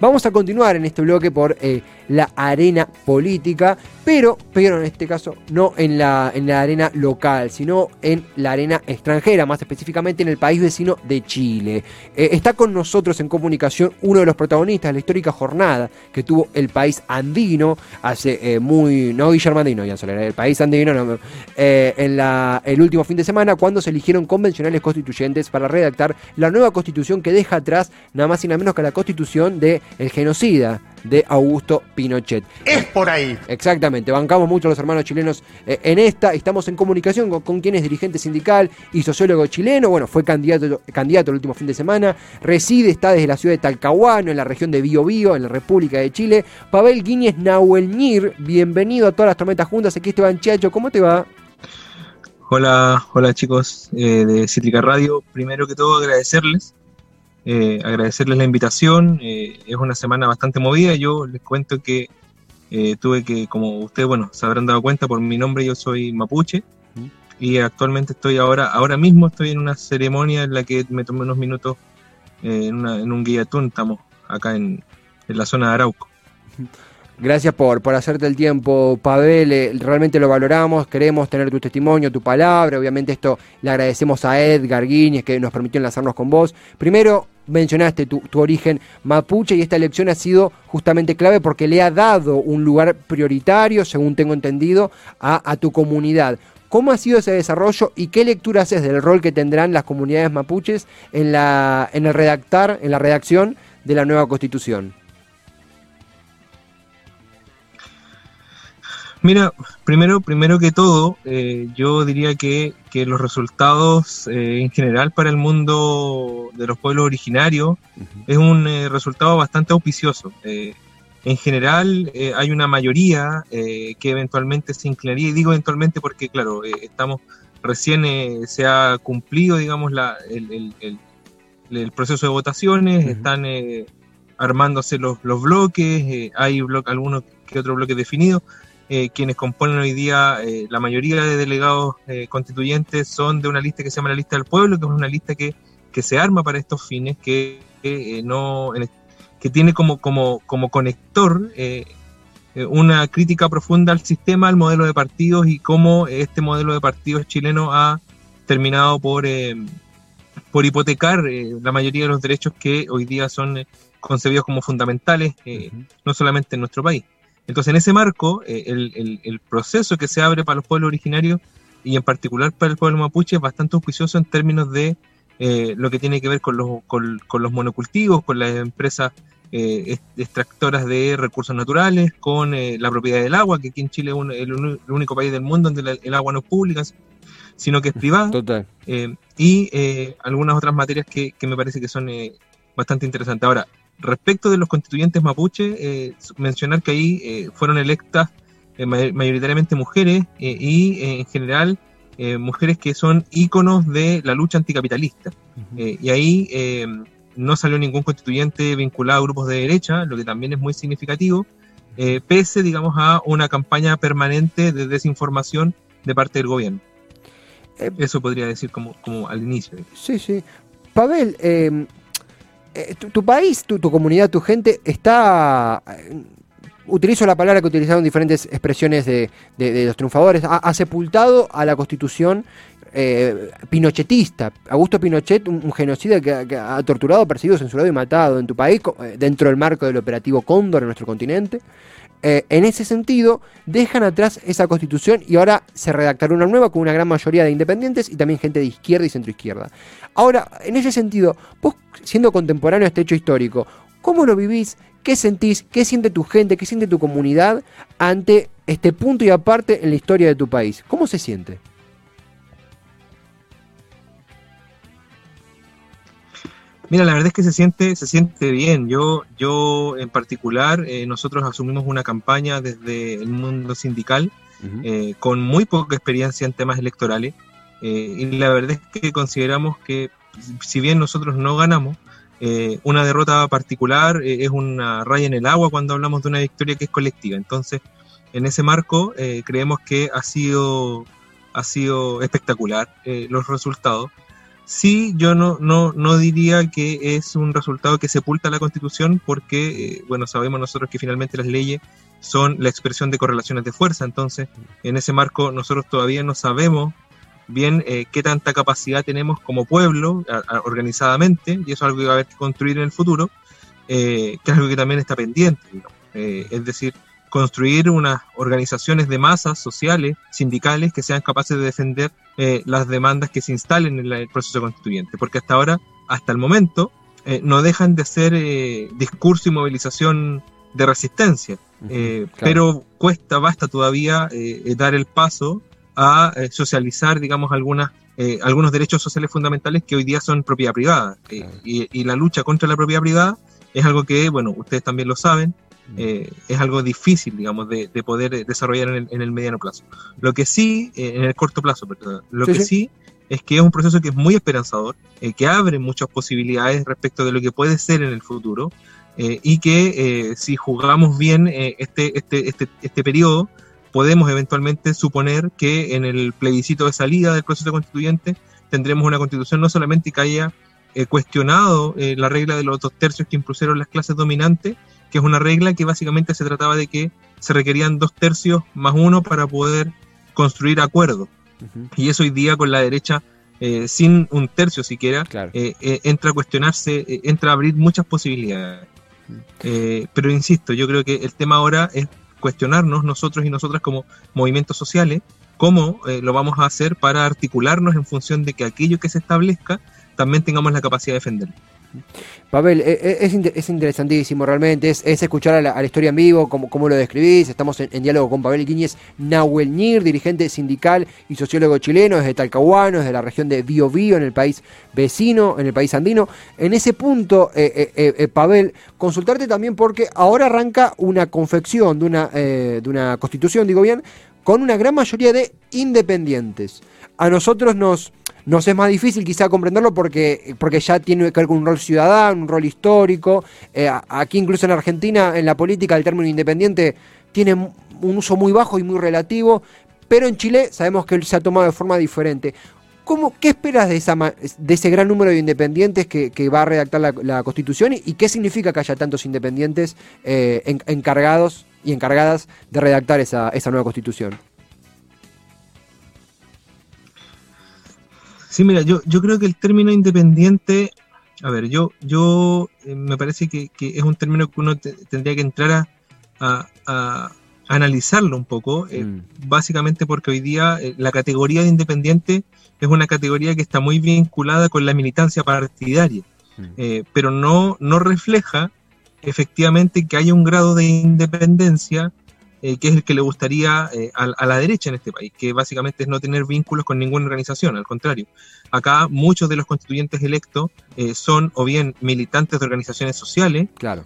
Vamos a continuar en este bloque por eh, la arena política, pero, pero en este caso no en la, en la arena local, sino en la arena extranjera, más específicamente en el país vecino de Chile. Eh, está con nosotros en comunicación uno de los protagonistas de la histórica jornada que tuvo el país andino hace eh, muy, no Guillermo Andino, ya Soler, el país andino, en la, el último fin de semana cuando se eligieron convencionales constituyentes para redactar la nueva constitución que deja atrás nada más y nada menos que la constitución de el genocida de Augusto Pinochet. Es por ahí. Exactamente, bancamos mucho a los hermanos chilenos eh, en esta, estamos en comunicación con, quien es dirigente sindical y sociólogo chileno, bueno, fue candidato, candidato el último fin de semana, reside, está desde la ciudad de Talcahuano, en la región de Biobío, en la República de Chile. Pavel Guíñez Nahuelñir, bienvenido a todas las tormentas juntas, aquí Esteban Chacho, ¿cómo te va? Hola, hola chicos eh, de Cítrica Radio. Primero que todo agradecerles eh, agradecerles la invitación. Eh, es una semana bastante movida. Yo les cuento que eh, tuve que, como ustedes, bueno, se habrán dado cuenta por mi nombre, yo soy mapuche. Y actualmente estoy ahora, ahora mismo estoy en una ceremonia en la que me tomé unos minutos en, un guillatún. Estamos acá en, en la zona de Arauco. Gracias por, por hacerte el tiempo, Pavel. realmente lo valoramos. Queremos tener tu testimonio, tu palabra. Obviamente, esto le agradecemos a Edgar Guiñez que nos permitió enlazarnos con vos. Primero, mencionaste tu, origen mapuche y esta elección ha sido justamente clave porque le ha dado un lugar prioritario, según tengo entendido, a, tu comunidad. ¿Cómo ha sido ese desarrollo y qué lectura haces del rol que tendrán las comunidades mapuches en, la, en el redactar, en la redacción de la nueva constitución? Mira, primero, primero que todo, eh, yo diría que, los resultados eh, en general para el mundo de los pueblos originarios es un eh, resultado bastante auspicioso. en general hay una mayoría que eventualmente se inclinaría, y digo eventualmente porque, claro, estamos recién se ha cumplido, digamos, la, el, el, proceso de votaciones, están armándose los, los bloques, hay algunos que otros bloques definidos eh, quienes componen hoy día eh, la mayoría de delegados eh, constituyentes son de una lista que se llama la lista del pueblo, que es una lista que, que se arma para estos fines, que, no, que tiene como, como, como conector una crítica profunda al sistema, al modelo de partidos y cómo este modelo de partidos chileno ha terminado por, por hipotecar la mayoría de los derechos que hoy día son concebidos como fundamentales, no solamente en nuestro país. Entonces, en ese marco, eh, el, proceso que se abre para los pueblos originarios y en particular para el pueblo mapuche es bastante auspicioso en términos de eh, lo que tiene que ver con los, con, los monocultivos, con las empresas eh, extractoras de recursos naturales, con la propiedad del agua, que aquí en Chile es el, único país del mundo donde el agua no es pública, sino que es privada. Total. y algunas otras materias que, que, me parece que son bastante interesantes. Ahora, respecto de los constituyentes mapuche, eh, mencionar que ahí eh, fueron electas eh, mayoritariamente mujeres y en general mujeres que son íconos de la lucha anticapitalista. y ahí no salió ningún constituyente vinculado a grupos de derecha, lo que también es muy significativo, pese, digamos, a una campaña permanente de desinformación de parte del gobierno. Eso podría decir como, como al inicio. Sí, sí. Pavel, eh, tu, país, tu, comunidad, tu gente está... Eh, utilizo la palabra que utilizaron diferentes expresiones de, los triunfadores, ha, sepultado a la constitución eh, pinochetista. Augusto Pinochet, un, genocida que, ha torturado, perseguido, censurado y matado en tu país, dentro del marco del operativo Cóndor en nuestro continente. En ese sentido, dejan atrás esa constitución y ahora se redactará una nueva con una gran mayoría de independientes y también gente de izquierda y centroizquierda. Ahora, en ese sentido, vos siendo contemporáneo a este hecho histórico, ¿cómo lo vivís? ¿Qué sentís? ¿Qué siente tu gente? ¿Qué siente tu comunidad ante este punto y aparte en la historia de tu país? ¿Cómo se siente? Mira, la verdad es que se siente, se siente bien. Yo, yo en particular, eh, nosotros asumimos una campaña desde el mundo sindical eh, con muy poca experiencia en temas electorales. Eh, y la verdad es que consideramos que si bien nosotros no ganamos, una derrota particular es una raya en el agua cuando hablamos de una victoria que es colectiva. Entonces, en ese marco, creemos que ha sido ha sido espectacular los resultados. Sí, yo no, no, no diría que es un resultado que sepulta la Constitución porque, bueno, sabemos nosotros que finalmente las leyes son la expresión de correlaciones de fuerza, entonces en ese marco nosotros todavía no sabemos bien eh, qué tanta capacidad tenemos como pueblo organizadamente, y eso es algo que va a haber que construir en el futuro, eh, que es algo que también está pendiente. Eh, es decir, construir unas organizaciones de masas sociales, sindicales, que sean capaces de defender las demandas que se instalen en el proceso constituyente, porque hasta ahora, hasta el momento, no dejan de ser discurso y movilización de resistencia, pero cuesta, basta todavía dar el paso a eh, socializar, digamos, algunas, eh, algunos derechos sociales fundamentales que hoy día son propiedad privada. Eh, y, la lucha contra la propiedad privada es algo que, bueno, ustedes también lo saben, es algo difícil, digamos, de, poder desarrollar en el, mediano plazo. Lo que sí, en el corto plazo, perdón, lo que sí. es que es un proceso que es muy esperanzador, que abre muchas posibilidades respecto de lo que puede ser en el futuro, y que si jugamos bien este, este, este, este periodo, podemos eventualmente suponer que en el plebiscito de salida del proceso constituyente tendremos una constitución no solamente que haya eh, cuestionado eh, la regla de los dos tercios que impusieron las clases dominantes, que es una regla que básicamente se trataba de que se requerían dos tercios más uno para poder construir acuerdos. Y eso hoy día con la derecha, eh, sin un tercio siquiera, entra a cuestionarse, entra a abrir muchas posibilidades. pero insisto, yo creo que el tema ahora es cuestionarnos nosotros y nosotras como movimientos sociales, cómo eh, lo vamos a hacer para articularnos en función de que aquello que se establezca también tengamos la capacidad de defenderlo. Pavel, eh, eh, es, es, interesantísimo realmente, es, escuchar a la, historia en vivo, como, lo describís, estamos en, diálogo con Pavel Guíñez Nahuel Nir, dirigente sindical y sociólogo chileno, desde Talcahuano, desde la región de Bio Bio, en el país vecino, en el país andino. En ese punto, eh, Pavel, consultarte también porque ahora arranca una confección de una, de una constitución, digo bien, con una gran mayoría de independientes. A nosotros nos nos es más difícil quizá comprenderlo porque, porque ya tiene que ver con un rol ciudadano, un rol histórico. Eh, aquí incluso en Argentina, en la política, el término independiente tiene un uso muy bajo y muy relativo, pero en Chile sabemos que se ha tomado de forma diferente. ¿Cómo, ¿Qué esperas de, esa, de ese gran número de independientes que, va a redactar la, Constitución y, qué significa que haya tantos independientes eh, encargados y encargadas de redactar esa, esa nueva Constitución? Sí, mira, yo, yo creo que el término independiente, a ver, yo, yo eh, me parece que, es un término que uno tendría que entrar a, a, analizarlo un poco, eh, mm. básicamente porque hoy día eh, la categoría de independiente es una categoría que está muy vinculada con la militancia partidaria, mm. pero no, no refleja efectivamente que haya un grado de independencia eh, que es el que le gustaría eh, a, la derecha en este país, que básicamente es no tener vínculos con ninguna organización, al contrario. Acá muchos de los constituyentes electos eh, son o bien militantes de organizaciones sociales claro.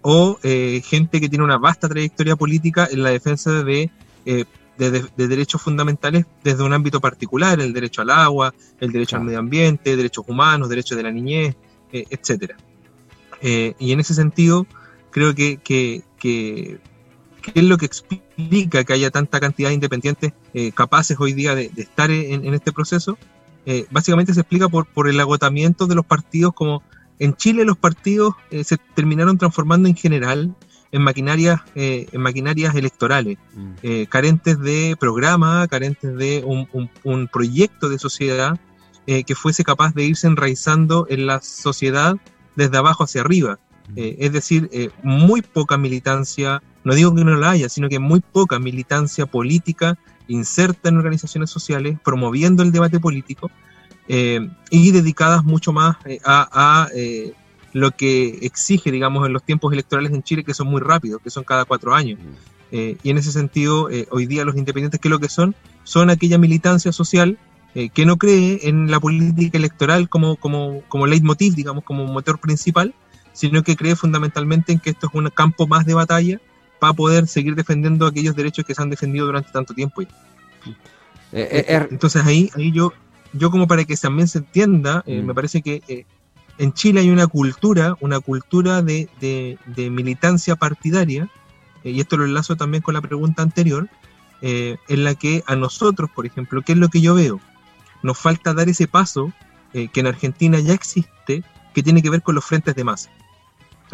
o gente que tiene una vasta trayectoria política en la defensa de, de, derechos fundamentales desde un ámbito particular, el derecho al agua, el derecho al medio ambiente, derechos humanos, derechos de la niñez, etcétera. Y en ese sentido, creo que, que, que es lo que explica que haya tanta cantidad de independientes eh, capaces hoy día de, estar en, este proceso, eh, básicamente se explica por, por el agotamiento de los partidos, como en Chile los partidos eh, se terminaron transformando en general en maquinarias, en maquinarias electorales, mm. carentes de programa, carentes de un, un proyecto de sociedad que fuese capaz de irse enraizando en la sociedad desde abajo hacia arriba. Eh, es decir, eh, muy poca militancia, no digo que no la haya, sino que muy poca militancia política inserta en organizaciones sociales, promoviendo el debate político eh, y dedicadas mucho más a, lo que exige, digamos, en los tiempos electorales en Chile, que son muy rápidos, que son cada cuatro años. y en ese sentido, hoy día los independientes, ¿qué es lo que son? Son aquella militancia social que no cree en la política electoral como, como, como leitmotiv, digamos, como motor principal, sino que cree fundamentalmente en que esto es un campo más de batalla para poder seguir defendiendo aquellos derechos que se han defendido durante tanto tiempo. Eh, eh, er- Entonces ahí, ahí yo, yo como para que también se entienda, eh, mm. me parece que en Chile hay una cultura, una cultura de, de, militancia partidaria, y esto lo enlazo también con la pregunta anterior, eh, en la que a nosotros, por ejemplo, ¿qué es lo que yo veo? Nos falta dar ese paso eh, que en Argentina ya existe, que tiene que ver con los frentes de masa,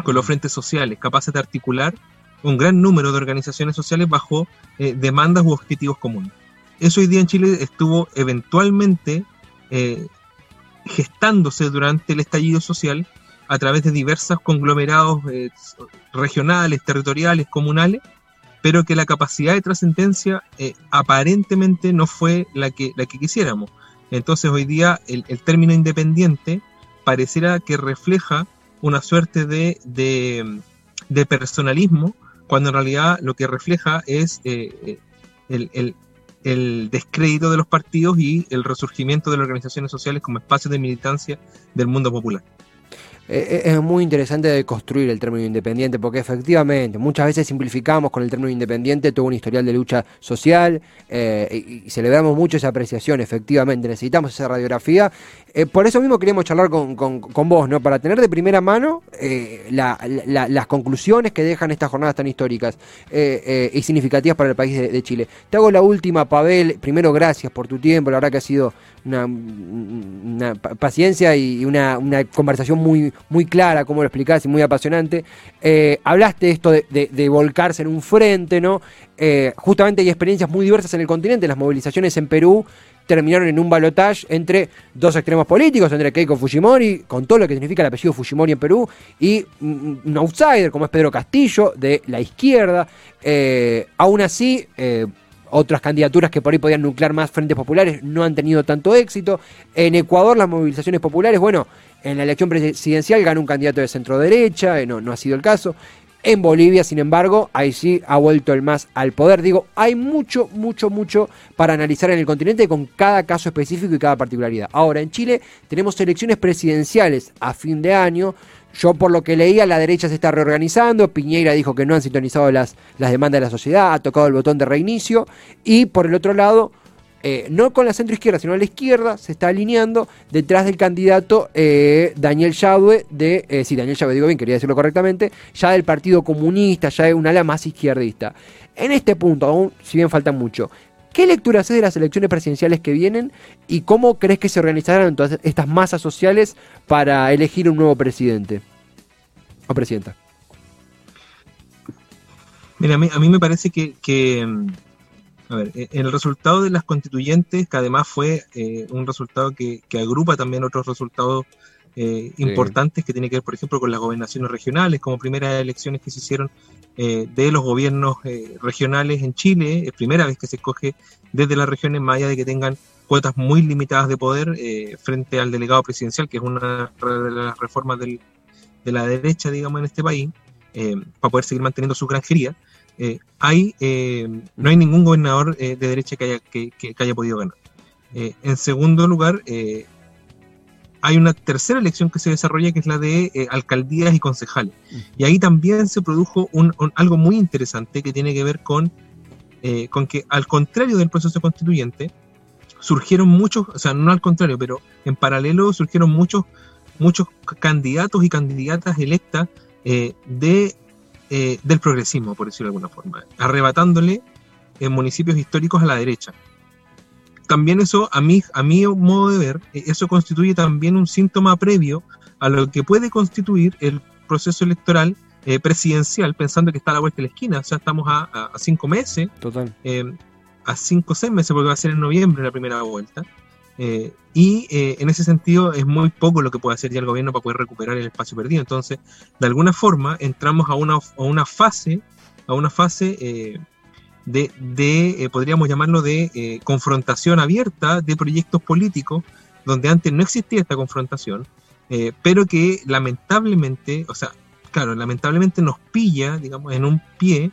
con los frentes sociales, capaces de articular un gran número de organizaciones sociales bajo eh, demandas u objetivos comunes. Eso hoy día en Chile estuvo eventualmente gestándose durante el estallido social a través de diversos conglomerados regionales, territoriales, comunales, pero que la capacidad de trascendencia eh, aparentemente no fue la que, la que quisiéramos. Entonces hoy día el, término independiente pareciera que refleja una suerte de, de, personalismo, cuando en realidad lo que refleja es eh, eh, el, el, el, descrédito de los partidos y el resurgimiento de las organizaciones sociales como espacios de militancia del mundo popular. Eh, eh, es muy interesante de construir el término independiente, porque efectivamente muchas veces simplificamos con el término independiente todo un historial de lucha social eh, y, celebramos mucho esa apreciación, efectivamente, necesitamos esa radiografía. por eso mismo queríamos charlar con, vos, ¿no? Para tener de primera mano las conclusiones que dejan estas jornadas tan históricas y significativas para el país de, Chile. Te hago la última, Pavel. Primero, gracias por tu tiempo, la verdad que ha sido una, paciencia y una, una conversación muy muy clara, como lo explicás, y muy apasionante. Eh, hablaste esto de, volcarse en un frente, ¿no? Eh, justamente hay experiencias muy diversas en el continente. Las movilizaciones en Perú terminaron en un balotaje entre dos extremos políticos, entre Keiko Fujimori, con todo lo que significa el apellido Fujimori en Perú, y un outsider como es Pedro Castillo, de la izquierda. Eh, aún así, otras candidaturas que por ahí podían nuclear más frentes populares no han tenido tanto éxito. En Ecuador las movilizaciones populares, bueno, en la elección presidencial ganó un candidato de centro derecha, eh, no, no ha sido el caso. En Bolivia, sin embargo, ahí sí ha vuelto el más al poder. Digo, hay mucho, mucho, mucho para analizar en el continente con cada caso específico y cada particularidad. Ahora, en Chile tenemos elecciones presidenciales a fin de año. Yo por lo que leía, la derecha se está reorganizando, Piñeira dijo que no han sintonizado las, las demandas de la sociedad, ha tocado el botón de reinicio, y por el otro lado, eh, no con la centro izquierda, sino la izquierda, se está alineando detrás del candidato eh, Daniel Yadue, de, eh, sí, Daniel Yadue, digo bien, quería decirlo correctamente, ya del Partido Comunista, ya de un ala más izquierdista. En este punto, aún si bien falta mucho, ¿qué lectura haces de las elecciones presidenciales que vienen y cómo crees que se organizarán todas estas masas sociales para elegir un nuevo presidente o presidenta? Mira, a mí, me parece que a ver, eh, el resultado de las constituyentes, que además fue eh, un resultado que, agrupa también otros resultados eh, importantes que tiene que ver, por ejemplo, con las gobernaciones regionales, como primeras elecciones que se hicieron de los gobiernos regionales en Chile, es primera vez que se escoge desde las regiones, más allá de que tengan cuotas muy limitadas de poder frente al delegado presidencial, que es una de las reformas de la derecha, digamos, en este país, para poder seguir manteniendo su granjería. Eh, hay, eh, no hay ningún gobernador eh, de derecha que haya, que, haya podido ganar. en segundo lugar, hay una tercera elección que se desarrolla que es la de alcaldías y concejales. Y ahí también se produjo un, algo muy interesante que tiene que ver con, con que al contrario del proceso constituyente, surgieron muchos, o sea, no al contrario, pero en paralelo surgieron muchos, muchos candidatos y candidatas electas de eh, del progresismo, por decirlo de alguna forma, arrebatándole en municipios históricos a la derecha. También eso, a mi, a mi modo de ver, eh, eso constituye también un síntoma previo a lo que puede constituir el proceso electoral eh, presidencial, pensando que está a la vuelta de la esquina. O sea, estamos a, cinco meses. Total. a cinco o seis meses, porque va a ser en noviembre la primera vuelta. Eh, y eh, en ese sentido es muy poco lo que puede hacer ya el gobierno para poder recuperar el espacio perdido. Entonces, de alguna forma, entramos a una, a una fase, a una fase eh, de, podríamos llamarlo, de confrontación abierta de proyectos políticos, donde antes no existía esta confrontación, pero que lamentablemente, o sea, claro, lamentablemente nos pilla, digamos, en un pie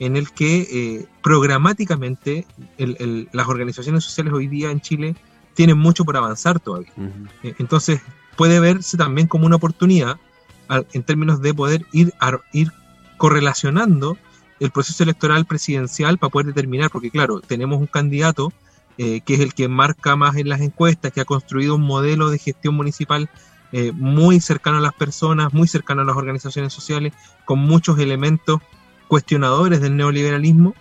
en el que programáticamente las organizaciones sociales hoy día en Chile tienen mucho por avanzar todavía. Eh, entonces, puede verse también como una oportunidad en términos de poder ir, ir correlacionando el proceso electoral presidencial para poder determinar, porque claro, tenemos un candidato eh, que es el que marca más en las encuestas, que ha construido un modelo de gestión municipal eh, muy cercano a las personas, muy cercano a las organizaciones sociales, con muchos elementos cuestionadores del neoliberalismo,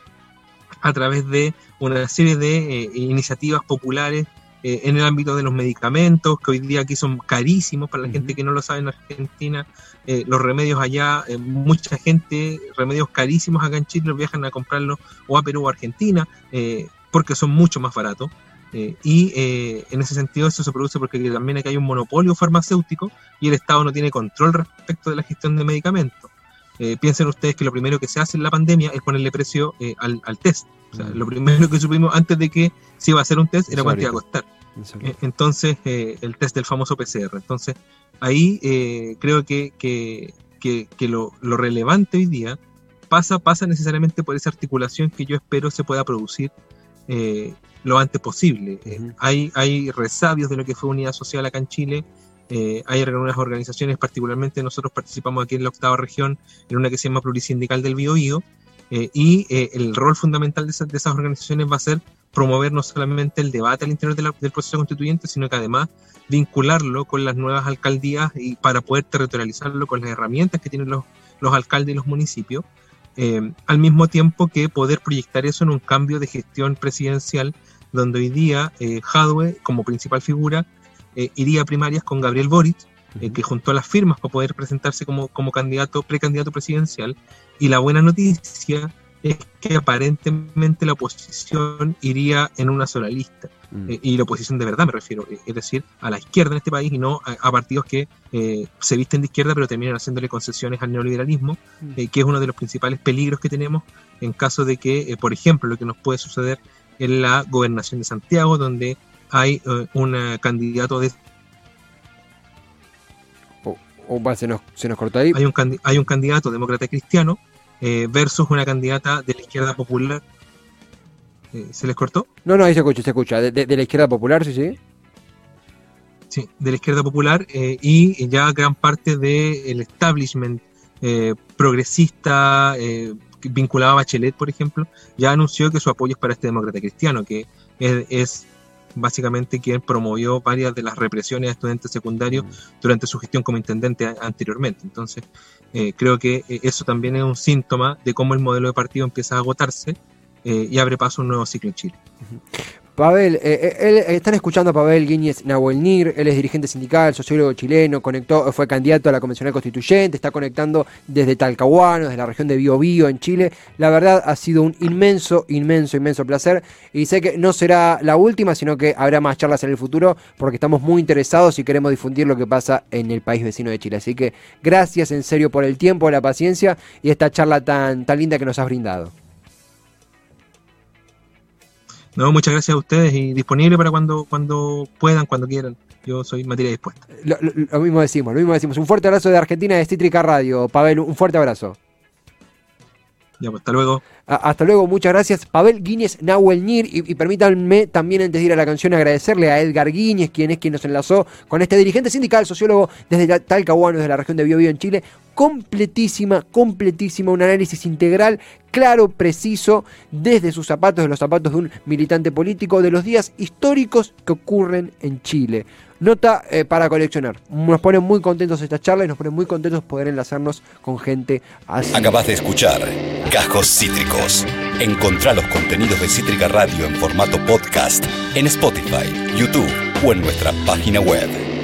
a través de una serie de eh, iniciativas populares eh, en el ámbito de los medicamentos, que hoy día aquí son carísimos para la gente que no lo sabe en Argentina. Eh, los remedios allá, mucha gente, remedios carísimos acá en Chile, viajan a comprarlos o a Perú o Argentina, porque son mucho más baratos. y en ese sentido eso se produce porque también aquí hay un monopolio farmacéutico y el Estado no tiene control respecto de la gestión de medicamentos. piensen ustedes que lo primero que se hace en la pandemia es ponerle precio al, al, test. O sea, lo primero que supimos antes de que se iba a hacer un test era cuánto iba a costar. Eh, entonces, eh, el test del famoso PCR. Entonces, ahí eh, creo que, que, que, lo, lo, relevante hoy día pasa, pasa necesariamente por esa articulación que yo espero se pueda producir lo antes posible. hay, hay resabios de lo que fue unidad social acá en Chile. hay algunas organizaciones, particularmente nosotros participamos aquí en la octava región, en una que se llama Plurisindical del Biobío, eh, y eh, el rol fundamental de, esas organizaciones va a ser promover no solamente el debate al interior del proceso constituyente, sino que además vincularlo con las nuevas alcaldías y para poder territorializarlo con las herramientas que tienen los, los alcaldes y los municipios, eh, al mismo tiempo que poder proyectar eso en un cambio de gestión presidencial, donde hoy día Jadwe, como principal figura, iría a primarias con Gabriel Boric, que juntó las firmas para poder presentarse como, como candidato, precandidato presidencial, y la buena noticia es que aparentemente la oposición iría en una sola lista. Mm. Eh, y la oposición de verdad me refiero, eh, es decir, a la izquierda en este país y no a, partidos que eh, se visten de izquierda pero terminan haciéndole concesiones al neoliberalismo, mm. que es uno de los principales peligros que tenemos en caso de que, por ejemplo, lo que nos puede suceder en la gobernación de Santiago, donde hay un candidato de o se nos, se nos cortó ahí. Hay un, hay un candidato demócrata cristiano eh, versus una candidata de la izquierda popular. Eh, ¿Se les cortó? No, no, ahí se escucha, se escucha. De, la izquierda popular, sí, sí. Sí, de la izquierda popular eh, y ya gran parte del establishment progresista vinculado a Bachelet, por ejemplo, ya anunció que su apoyo es para este demócrata cristiano, que es básicamente quien promovió varias de las represiones a estudiantes secundarios mm. durante su gestión como intendente anteriormente. Entonces, eh, creo que eh, eso también es un síntoma de cómo el modelo de partido empieza a agotarse eh, y abre paso a un nuevo ciclo en Chile. Pavel, eh, eh, están escuchando a Pavel Guiñez Nahuelnir, él es dirigente sindical, sociólogo chileno, conectó, fue candidato a la Convencional Constituyente, está conectando desde Talcahuano, desde la región de Biobío en Chile. La verdad ha sido un inmenso, inmenso, inmenso placer y sé que no será la última, sino que habrá más charlas en el futuro porque estamos muy interesados y queremos difundir lo que pasa en el país vecino de Chile. Así que gracias en serio por el tiempo, la paciencia y esta charla tan, tan linda que nos has brindado. No, muchas gracias a ustedes y disponible para cuando, cuando puedan, cuando quieran. Yo soy materia dispuesta. Lo, mismo decimos, lo mismo decimos. Un fuerte abrazo de Argentina de Cítrica Radio. Pavel, un fuerte abrazo. Ya, pues hasta luego. hasta luego, muchas gracias. Pavel Guiñez Nahuel Nir. Y, permítanme también, antes de ir a la canción, agradecerle a Edgar Guiñez, quien es quien nos enlazó con este dirigente sindical, sociólogo desde Talcahuano, desde la región de Biobío en Chile. Completísima, completísima, un análisis integral, claro, preciso, desde sus zapatos, de los zapatos de un militante político, de los días históricos que ocurren en Chile. Nota eh, para coleccionar. Nos pone muy contentos esta charla y nos pone muy contentos poder enlazarnos con gente así. Acabas de escuchar Cajos Cítricos. Encontrá los contenidos de Cítrica Radio en formato podcast en Spotify, YouTube o en nuestra página web.